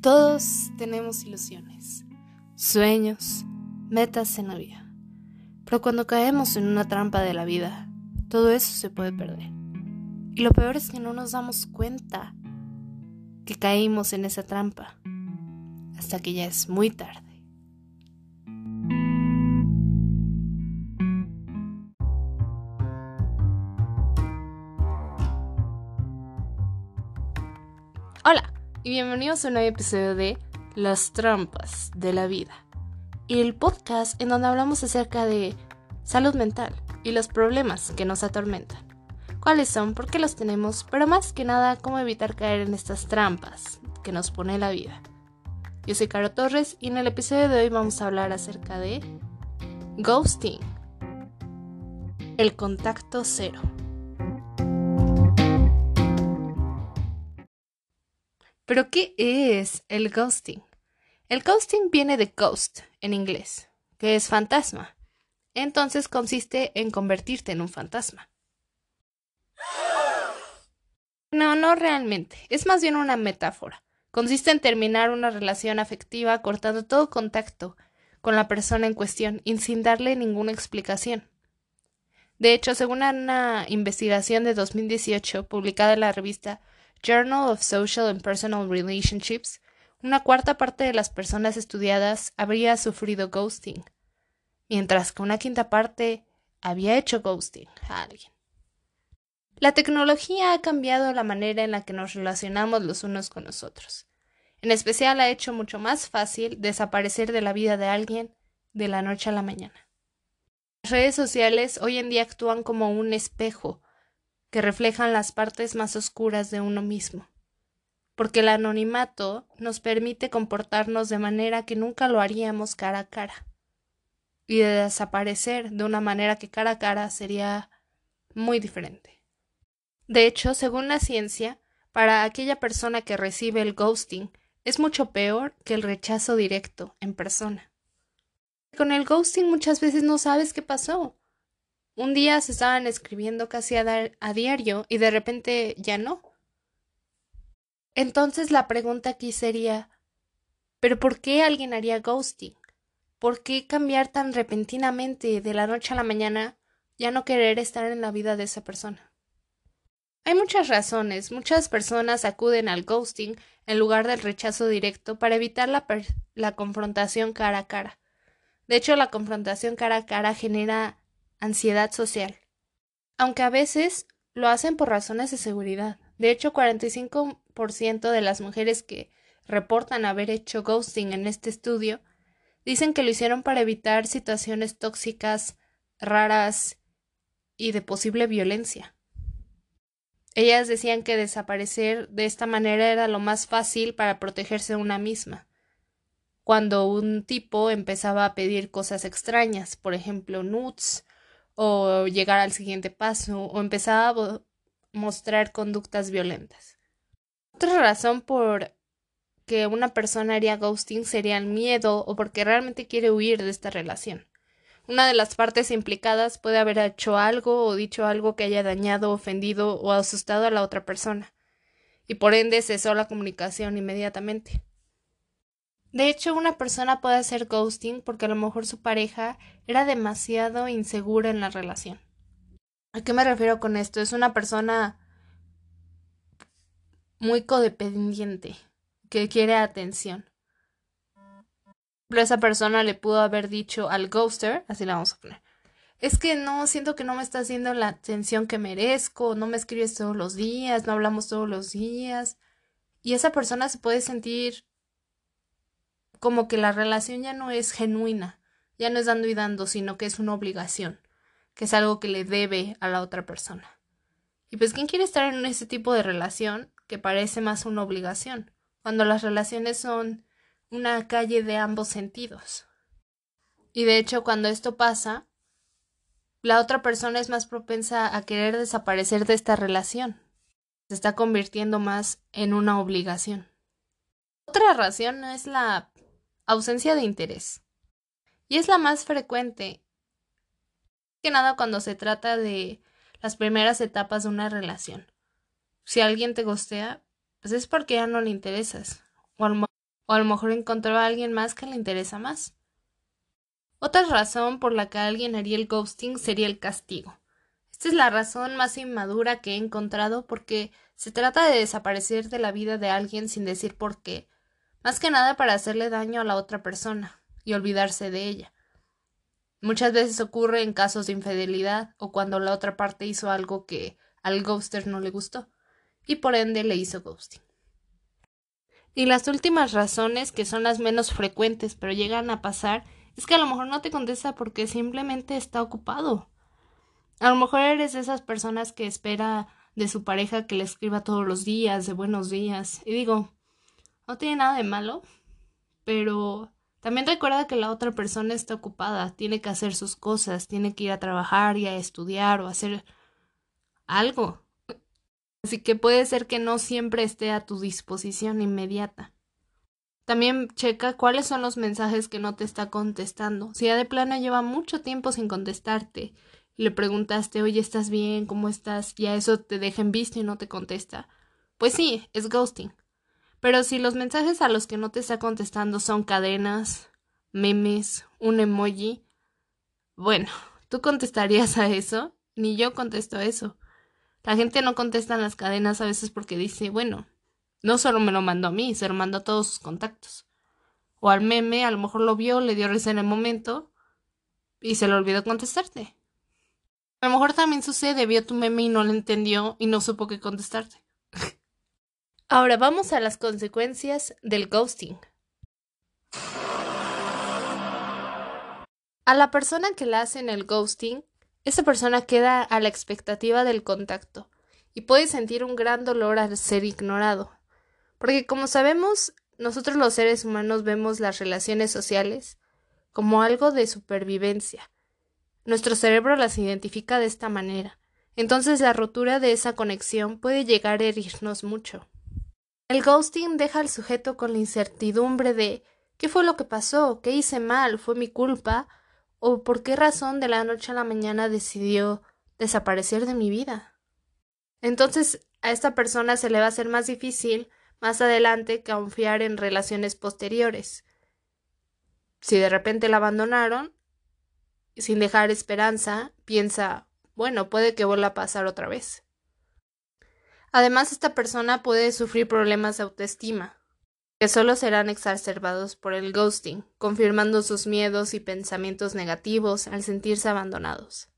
Todos tenemos ilusiones, sueños, metas en la vida. Pero cuando caemos en una trampa de la vida, todo eso se puede perder. Y lo peor es que no nos damos cuenta que caímos en esa trampa hasta que ya es muy tarde. Hola y bienvenidos a un nuevo episodio de Las trampas de la vida. El podcast en donde hablamos acerca de salud mental y los problemas que nos atormentan. ¿Cuáles son? ¿Por qué los tenemos? Pero más que nada, cómo evitar caer en estas trampas que nos pone la vida. Yo soy Caro Torres y en el episodio de hoy vamos a hablar acerca de ghosting. El contacto cero. Pero, ¿qué es el ghosting? El ghosting viene de ghost en inglés, que es fantasma. Entonces consiste en convertirte en un fantasma. No, no realmente. Es más bien una metáfora. Consiste en terminar una relación afectiva cortando todo contacto con la persona en cuestión y sin darle ninguna explicación. De hecho, según una investigación de 2018 publicada en la revista Journal of Social and Personal Relationships, una cuarta parte de las personas estudiadas habría sufrido ghosting, mientras que una quinta parte había hecho ghosting a alguien. La tecnología ha cambiado la manera en la que nos relacionamos los unos con los otros. En especial ha hecho mucho más fácil desaparecer de la vida de alguien de la noche a la mañana. Las redes sociales hoy en día actúan como un espejo que reflejan las partes más oscuras de uno mismo, porque el anonimato nos permite comportarnos de manera que nunca lo haríamos cara a cara, y de desaparecer de una manera que cara a cara sería muy diferente. De hecho, según la ciencia, para aquella persona que recibe el ghosting es mucho peor que el rechazo directo en persona. Con el ghosting muchas veces no sabes qué pasó, un día se estaban escribiendo casi a, diario y de repente ya no. Entonces la pregunta aquí sería ¿Pero por qué alguien haría ghosting? ¿Por qué cambiar tan repentinamente de la noche a la mañana ya no querer estar en la vida de esa persona? Hay muchas razones. Muchas personas acuden al ghosting en lugar del rechazo directo para evitar la, la confrontación cara a cara. De hecho, la confrontación cara a cara genera ansiedad social. Aunque a veces lo hacen por razones de seguridad. De hecho, 45% de las mujeres que reportan haber hecho ghosting en este estudio dicen que lo hicieron para evitar situaciones tóxicas, raras y de posible violencia. Ellas decían que desaparecer de esta manera era lo más fácil para protegerse una misma. Cuando un tipo empezaba a pedir cosas extrañas, por ejemplo, nudes o llegar al siguiente paso o empezar a mostrar conductas violentas. Otra razón por que una persona haría ghosting sería el miedo o porque realmente quiere huir de esta relación. Una de las partes implicadas puede haber hecho algo o dicho algo que haya dañado, ofendido o asustado a la otra persona, y por ende cesó la comunicación inmediatamente. De hecho, una persona puede hacer ghosting porque a lo mejor su pareja era demasiado insegura en la relación. ¿A qué me refiero con esto? Es una persona muy codependiente, que quiere atención. Pero esa persona le pudo haber dicho al ghoster, así la vamos a poner, es que no, siento que no me está haciendo la atención que merezco, no me escribes todos los días, no hablamos todos los días. Y esa persona se puede sentir como que la relación ya no es genuina, ya no es dando y dando, sino que es una obligación, que es algo que le debe a la otra persona. Y pues, ¿quién quiere estar en ese tipo de relación que parece más una obligación, cuando las relaciones son una calle de ambos sentidos? Y de hecho, cuando esto pasa, la otra persona es más propensa a querer desaparecer de esta relación. Se está convirtiendo más en una obligación. Otra razón es la ausencia de interés. Y es la más frecuente, que nada cuando se trata de las primeras etapas de una relación. Si alguien te gostea, pues es porque ya no le interesas. O O a lo mejor encontró a alguien más que le interesa más. Otra razón por la que alguien haría el ghosting sería el castigo. Esta es la razón más inmadura que he encontrado porque se trata de desaparecer de la vida de alguien sin decir por qué, más que nada para hacerle daño a la otra persona y olvidarse de ella. Muchas veces ocurre en casos de infidelidad o cuando la otra parte hizo algo que al ghoster no le gustó y por ende le hizo ghosting. Y las últimas razones, que son las menos frecuentes pero llegan a pasar, es que a lo mejor no te contesta porque simplemente está ocupado. A lo mejor eres de esas personas que espera de su pareja que le escriba todos los días, de buenos días. Y digo, no tiene nada de malo, pero también recuerda que la otra persona está ocupada, tiene que hacer sus cosas, tiene que ir a trabajar y a estudiar o hacer algo. Así que puede ser que no siempre esté a tu disposición inmediata. También checa cuáles son los mensajes que no te está contestando. Si ya de plano lleva mucho tiempo sin contestarte y le preguntaste, oye, ¿estás bien? ¿Cómo estás? Y a eso te deja en visto y no te contesta. Pues sí, es ghosting. Pero si los mensajes a los que no te está contestando son cadenas, memes, un emoji, bueno, ¿tú contestarías a eso? Ni yo contesto eso. La gente no contesta en las cadenas a veces porque dice, bueno, no solo me lo mandó a mí, se lo mandó a todos sus contactos. O al meme, a lo mejor lo vio, le dio risa en el momento y se le olvidó contestarte. A lo mejor también sucede, vio tu meme y no lo entendió y no supo qué contestarte. Ahora vamos a las consecuencias del ghosting. A la persona que le hacen el ghosting, esa persona queda a la expectativa del contacto y puede sentir un gran dolor al ser ignorado. Porque como sabemos, nosotros los seres humanos vemos las relaciones sociales como algo de supervivencia. Nuestro cerebro las identifica de esta manera. Entonces la rotura de esa conexión puede llegar a herirnos mucho. El ghosting deja al sujeto con la incertidumbre de ¿qué fue lo que pasó? ¿Qué hice mal? ¿Fue mi culpa? ¿O por qué razón de la noche a la mañana decidió desaparecer de mi vida? Entonces a esta persona se le va a hacer más difícil más adelante confiar en relaciones posteriores. Si de repente la abandonaron, sin dejar esperanza, piensa, bueno, puede que vuelva a pasar otra vez. Además, esta persona puede sufrir problemas de autoestima, que solo serán exacerbados por el ghosting, confirmando sus miedos y pensamientos negativos al sentirse abandonados.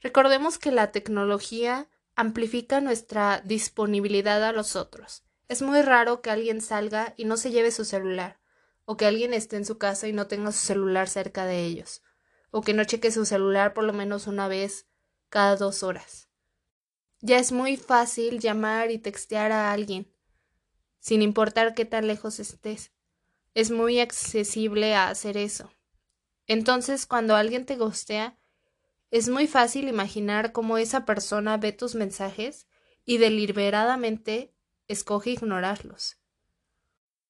Recordemos que la tecnología amplifica nuestra disponibilidad a los otros, es muy raro que alguien salga y no se lleve su celular, o que alguien esté en su casa y no tenga su celular cerca de ellos, o que no cheque su celular por lo menos una vez cada dos horas. Ya es muy fácil llamar y textear a alguien, sin importar qué tan lejos estés. Es muy accesible a hacer eso. Entonces, cuando alguien te gostea, es muy fácil imaginar cómo esa persona ve tus mensajes y deliberadamente escoge ignorarlos.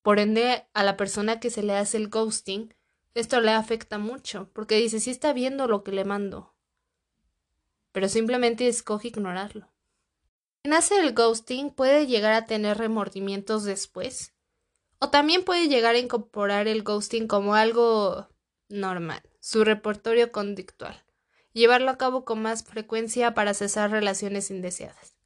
Por ende, a la persona que se le hace el ghosting, esto le afecta mucho, porque dice, sí está viendo lo que le mando, pero simplemente escoge ignorarlo. Quien hace el ghosting puede llegar a tener remordimientos después, o también puede llegar a incorporar el ghosting como algo normal, su repertorio conductual, llevarlo a cabo con más frecuencia para cesar relaciones indeseadas.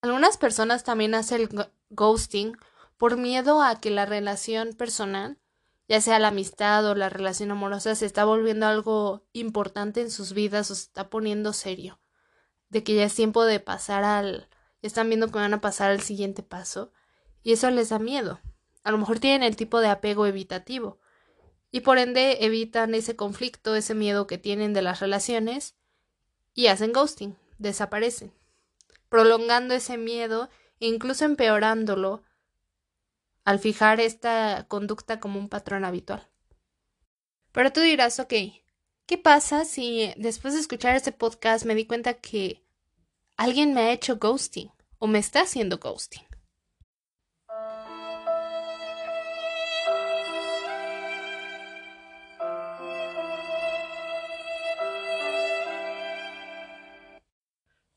Algunas personas también hacen el ghosting por miedo a que la relación personal, ya sea la amistad o la relación amorosa, se está volviendo algo importante en sus vidas o se está poniendo serio. De que ya es tiempo de pasar al. Ya están viendo que van a pasar al siguiente paso. Y eso les da miedo. A lo mejor tienen el tipo de apego evitativo. Y por ende evitan ese conflicto, ese miedo que tienen de las relaciones. Y hacen ghosting. Desaparecen prolongando ese miedo e incluso empeorándolo al fijar esta conducta como un patrón habitual. Pero tú dirás, ok, ¿qué pasa si después de escuchar este podcast me di cuenta que alguien me ha hecho ghosting o me está haciendo ghosting?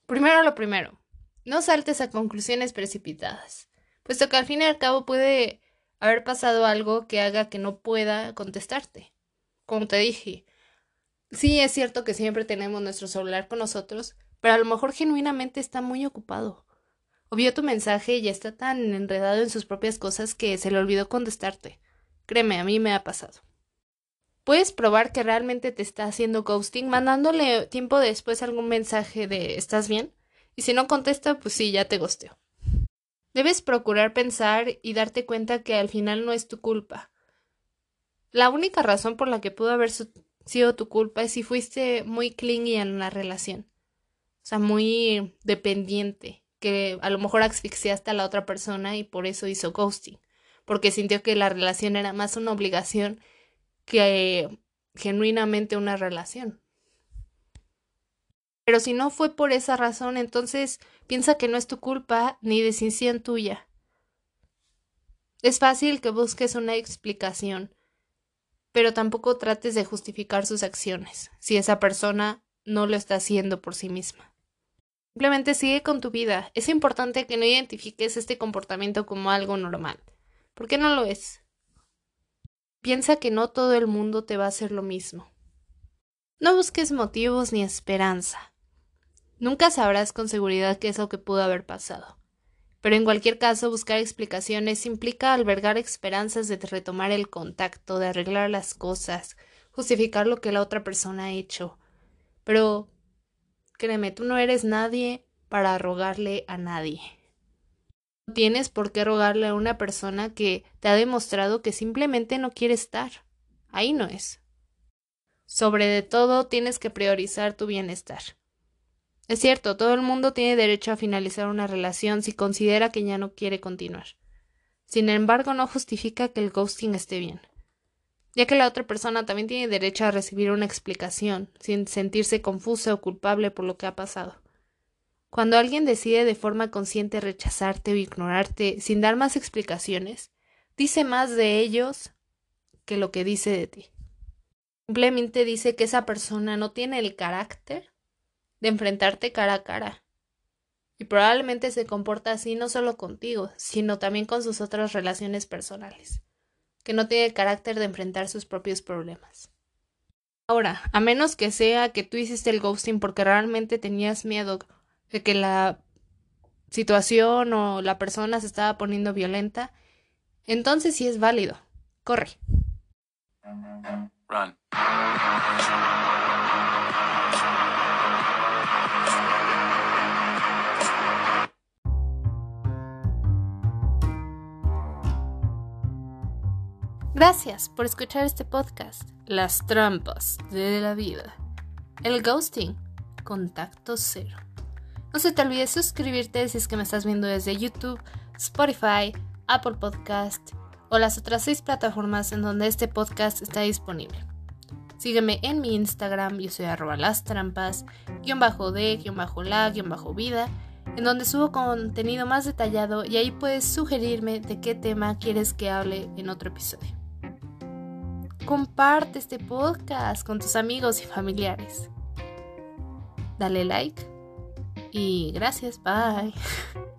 Primero lo primero, no saltes a conclusiones precipitadas, puesto que al fin y al cabo puede haber pasado algo que haga que no pueda contestarte. Como te dije, sí es cierto que siempre tenemos nuestro celular con nosotros, pero a lo mejor genuinamente está muy ocupado. O tu mensaje y está tan enredado en sus propias cosas que se le olvidó contestarte. Créeme, a mí me ha pasado. Puedes probar que realmente te está haciendo ghosting mandándole tiempo después algún mensaje de ¿estás bien? Y si no contesta, pues sí, ya te ghosteó. Debes procurar pensar y darte cuenta que al final no es tu culpa. La única razón por la que pudo haber sido tu culpa es si fuiste muy clingy en la relación. O sea, muy dependiente, que a lo mejor asfixiaste a la otra persona y por eso hizo ghosting, porque sintió que la relación era más una obligación que genuinamente una relación. Pero si no fue por esa razón, entonces piensa que no es tu culpa ni decisión tuya. Es fácil que busques una explicación, pero tampoco trates de justificar sus acciones si esa persona no lo está haciendo por sí misma. Simplemente sigue con tu vida. Es importante que no identifiques este comportamiento como algo normal. ¿Por qué no lo es? Piensa que no todo el mundo te va a hacer lo mismo. No busques motivos ni esperanza. Nunca sabrás con seguridad qué es lo que pudo haber pasado. Pero en cualquier caso, buscar explicaciones implica albergar esperanzas de retomar el contacto, de arreglar las cosas, justificar lo que la otra persona ha hecho. Pero créeme, tú no eres nadie para rogarle a nadie. No tienes por qué rogarle a una persona que te ha demostrado que simplemente no quiere estar. Ahí no es. Sobre todo, tienes que priorizar tu bienestar. Es cierto, todo el mundo tiene derecho a finalizar una relación si considera que ya no quiere continuar. Sin embargo, no justifica que el ghosting esté bien, ya que la otra persona también tiene derecho a recibir una explicación, sin sentirse confusa o culpable por lo que ha pasado. Cuando alguien decide de forma consciente rechazarte o ignorarte sin dar más explicaciones, dice más de ellos que lo que dice de ti. Simplemente dice que esa persona no tiene el carácter de enfrentarte cara a cara. Y probablemente se comporta así no solo contigo, sino también con sus otras relaciones personales, que no tiene el carácter de enfrentar sus propios problemas. Ahora, a menos que sea que tú hiciste el ghosting porque realmente tenías miedo de que la situación o la persona se estaba poniendo violenta, entonces sí es válido. Corre. Gracias por escuchar este podcast. Las trampas de la vida. El ghosting. Contacto cero. No se te olvide suscribirte si es que me estás viendo desde YouTube, Spotify, Apple Podcast o las otras seis plataformas en donde este podcast está disponible. Sígueme en mi Instagram, yo soy arroba las trampas, guion bajo de, guion bajo la, guion bajo vida, en donde subo contenido más detallado y ahí puedes sugerirme de qué tema quieres que hable en otro episodio. Comparte este podcast con tus amigos y familiares. Dale like y gracias, bye.